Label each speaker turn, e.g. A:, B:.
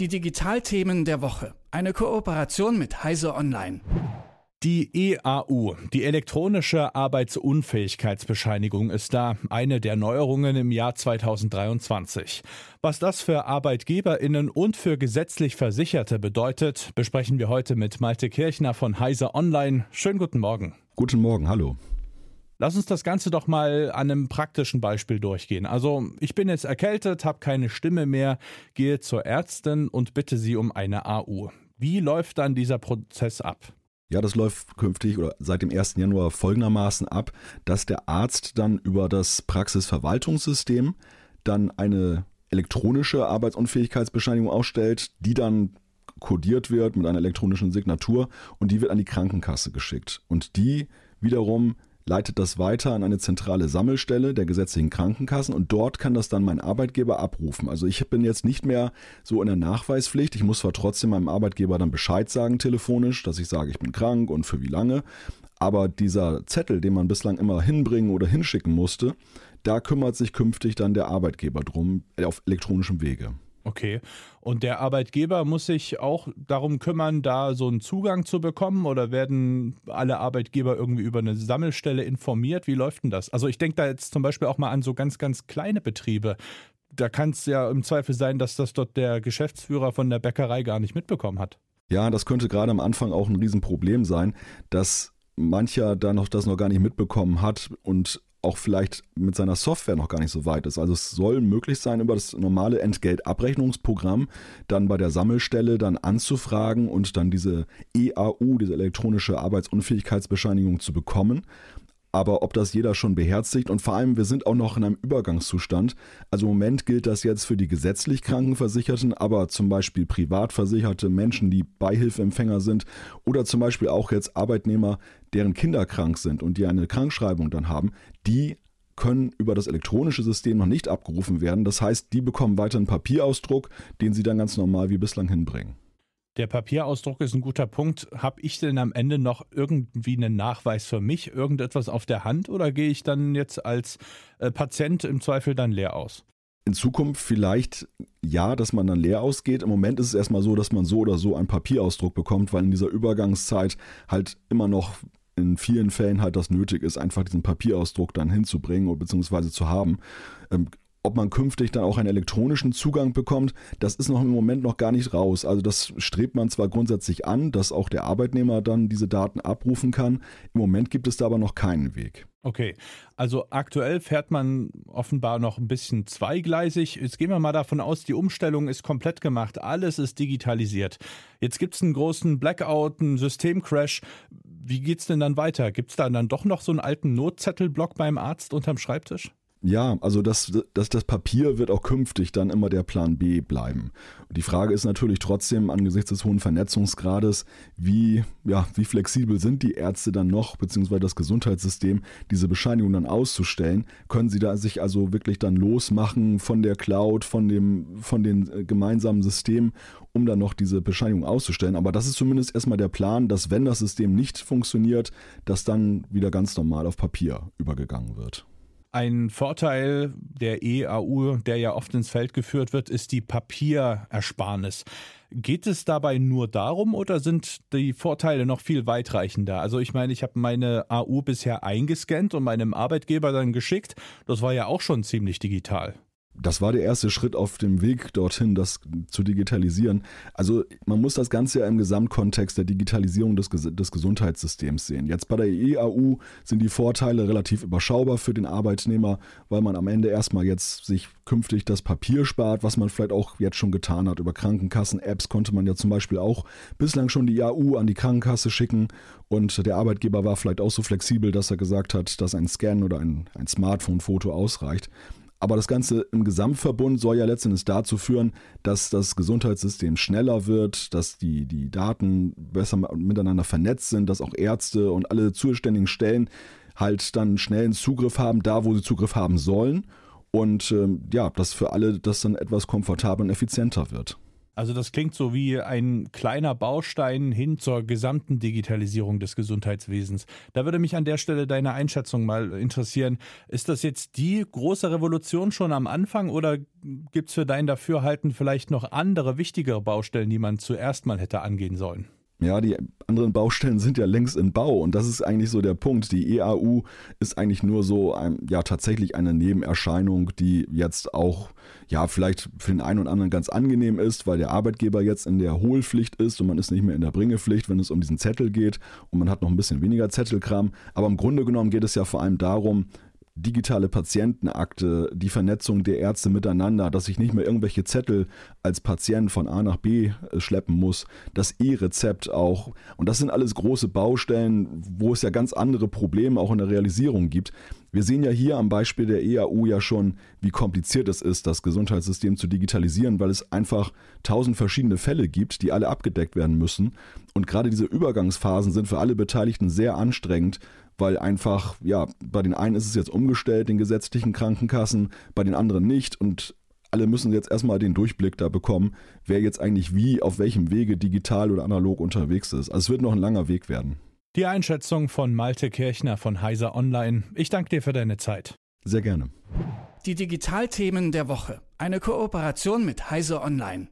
A: Die Digitalthemen der Woche. Eine Kooperation mit Heise Online.
B: Die EAU, die elektronische Arbeitsunfähigkeitsbescheinigung, ist da eine der Neuerungen im Jahr 2023. Was das für Arbeitgeberinnen und für gesetzlich Versicherte bedeutet, besprechen wir heute mit Malte Kirchner von Heise Online. Schönen guten Morgen.
C: Guten Morgen, hallo.
B: Lass uns das Ganze doch mal an einem praktischen Beispiel durchgehen. Also ich bin jetzt erkältet, habe keine Stimme mehr, gehe zur Ärztin und bitte sie um eine AU. Wie läuft dann dieser Prozess ab?
C: Ja, das läuft künftig oder seit dem 1. Januar folgendermaßen ab, dass der Arzt dann über das Praxisverwaltungssystem dann eine elektronische Arbeitsunfähigkeitsbescheinigung ausstellt, die dann kodiert wird mit einer elektronischen Signatur und die wird an die Krankenkasse geschickt. Und die wiederum leitet das weiter an eine zentrale Sammelstelle der gesetzlichen Krankenkassen und dort kann das dann mein Arbeitgeber abrufen. Also ich bin jetzt nicht mehr so in der Nachweispflicht. Ich muss zwar trotzdem meinem Arbeitgeber dann Bescheid sagen telefonisch, dass ich sage, ich bin krank und für wie lange. Aber dieser Zettel, den man bislang immer hinbringen oder hinschicken musste, da kümmert sich künftig dann der Arbeitgeber drum auf elektronischem Wege.
B: Okay. Und der Arbeitgeber muss sich auch darum kümmern, da so einen Zugang zu bekommen oder werden alle Arbeitgeber irgendwie über eine Sammelstelle informiert? Wie läuft denn das? Also ich denke da jetzt zum Beispiel auch mal an so ganz, ganz kleine Betriebe. Da kann es ja im Zweifel sein, dass das dort der Geschäftsführer von der Bäckerei gar nicht mitbekommen hat.
C: Ja, das könnte gerade am Anfang auch ein Riesenproblem sein, dass mancher da noch das noch gar nicht mitbekommen hat und auch vielleicht mit seiner Software noch gar nicht so weit ist. Also es soll möglich sein, über das normale Entgeltabrechnungsprogramm dann bei der Sammelstelle dann anzufragen und dann diese EAU, diese elektronische Arbeitsunfähigkeitsbescheinigung zu bekommen aber ob das jeder schon beherzigt und vor allem, wir sind auch noch in einem Übergangszustand. Also im Moment gilt das jetzt für die gesetzlich Krankenversicherten, aber zum Beispiel privatversicherte Menschen, die Beihilfeempfänger sind oder zum Beispiel auch jetzt Arbeitnehmer, deren Kinder krank sind und die eine Krankschreibung dann haben, die können über das elektronische System noch nicht abgerufen werden. Das heißt, die bekommen weiter einen Papierausdruck, den sie dann ganz normal wie bislang hinbringen.
B: Der Papierausdruck ist ein guter Punkt. Habe ich denn am Ende noch irgendwie einen Nachweis für mich, irgendetwas auf der Hand oder gehe ich dann jetzt als äh, Patient im Zweifel dann leer aus?
C: In Zukunft vielleicht ja, dass man dann leer ausgeht. Im Moment ist es erstmal so, dass man so oder so einen Papierausdruck bekommt, weil in dieser Übergangszeit halt immer noch in vielen Fällen halt das nötig ist, einfach diesen Papierausdruck dann hinzubringen bzw. zu haben. Ähm, ob man künftig dann auch einen elektronischen Zugang bekommt, das ist noch im Moment noch gar nicht raus. Also das strebt man zwar grundsätzlich an, dass auch der Arbeitnehmer dann diese Daten abrufen kann. Im Moment gibt es da aber noch keinen Weg.
B: Okay, also aktuell fährt man offenbar noch ein bisschen zweigleisig. Jetzt gehen wir mal davon aus, die Umstellung ist komplett gemacht, alles ist digitalisiert. Jetzt gibt es einen großen Blackout, einen Systemcrash. Wie geht es denn dann weiter? Gibt es da dann doch noch so einen alten Notzettelblock beim Arzt unterm Schreibtisch?
C: Ja, also das, das, das Papier wird auch künftig dann immer der Plan B bleiben. Und die Frage ist natürlich trotzdem angesichts des hohen Vernetzungsgrades, wie, ja, wie flexibel sind die Ärzte dann noch, beziehungsweise das Gesundheitssystem, diese Bescheinigung dann auszustellen? Können sie da sich also wirklich dann losmachen von der Cloud, von dem, von den äh, gemeinsamen Systemen, um dann noch diese Bescheinigung auszustellen? Aber das ist zumindest erstmal der Plan, dass wenn das System nicht funktioniert, dass dann wieder ganz normal auf Papier übergegangen wird.
B: Ein Vorteil der EAU, der ja oft ins Feld geführt wird, ist die Papierersparnis. Geht es dabei nur darum oder sind die Vorteile noch viel weitreichender? Also ich meine, ich habe meine AU bisher eingescannt und meinem Arbeitgeber dann geschickt. Das war ja auch schon ziemlich digital
C: das war der erste Schritt auf dem Weg dorthin, das zu digitalisieren. Also man muss das Ganze ja im Gesamtkontext der Digitalisierung des, des Gesundheitssystems sehen. Jetzt bei der EAU sind die Vorteile relativ überschaubar für den Arbeitnehmer, weil man am Ende erstmal jetzt sich künftig das Papier spart, was man vielleicht auch jetzt schon getan hat. Über Krankenkassen-Apps konnte man ja zum Beispiel auch bislang schon die EAU an die Krankenkasse schicken und der Arbeitgeber war vielleicht auch so flexibel, dass er gesagt hat, dass ein Scan oder ein, ein Smartphone-Foto ausreicht. Aber das Ganze im Gesamtverbund soll ja letztendlich dazu führen, dass das Gesundheitssystem schneller wird, dass die, die Daten besser miteinander vernetzt sind, dass auch Ärzte und alle zuständigen Stellen halt dann schnellen Zugriff haben, da wo sie Zugriff haben sollen. Und ähm, ja, dass für alle das dann etwas komfortabler und effizienter wird.
B: Also das klingt so wie ein kleiner Baustein hin zur gesamten Digitalisierung des Gesundheitswesens. Da würde mich an der Stelle deine Einschätzung mal interessieren. Ist das jetzt die große Revolution schon am Anfang oder gibt es für dein Dafürhalten vielleicht noch andere wichtigere Baustellen, die man zuerst mal hätte angehen sollen?
C: Ja, die anderen Baustellen sind ja längst in Bau und das ist eigentlich so der Punkt. Die EAU ist eigentlich nur so ein, ja tatsächlich eine Nebenerscheinung, die jetzt auch ja vielleicht für den einen oder anderen ganz angenehm ist, weil der Arbeitgeber jetzt in der Hohlpflicht ist und man ist nicht mehr in der Bringepflicht, wenn es um diesen Zettel geht und man hat noch ein bisschen weniger Zettelkram. Aber im Grunde genommen geht es ja vor allem darum, digitale Patientenakte, die Vernetzung der Ärzte miteinander, dass ich nicht mehr irgendwelche Zettel als Patient von A nach B äh, schleppen muss, das E-Rezept auch. Und das sind alles große Baustellen, wo es ja ganz andere Probleme auch in der Realisierung gibt. Wir sehen ja hier am Beispiel der EAU ja schon, wie kompliziert es ist, das Gesundheitssystem zu digitalisieren, weil es einfach tausend verschiedene Fälle gibt, die alle abgedeckt werden müssen. Und gerade diese Übergangsphasen sind für alle Beteiligten sehr anstrengend, weil einfach, ja, bei den einen ist es jetzt umgestellt, den gesetzlichen Krankenkassen, bei den anderen nicht und alle müssen jetzt erstmal den Durchblick da bekommen, wer jetzt eigentlich wie, auf welchem Wege digital oder analog unterwegs ist. Also es wird noch ein langer Weg werden.
B: Die Einschätzung von Malte Kirchner von Heiser Online. Ich danke dir für deine Zeit.
C: Sehr gerne.
A: Die Digitalthemen der Woche. Eine Kooperation mit Heiser Online.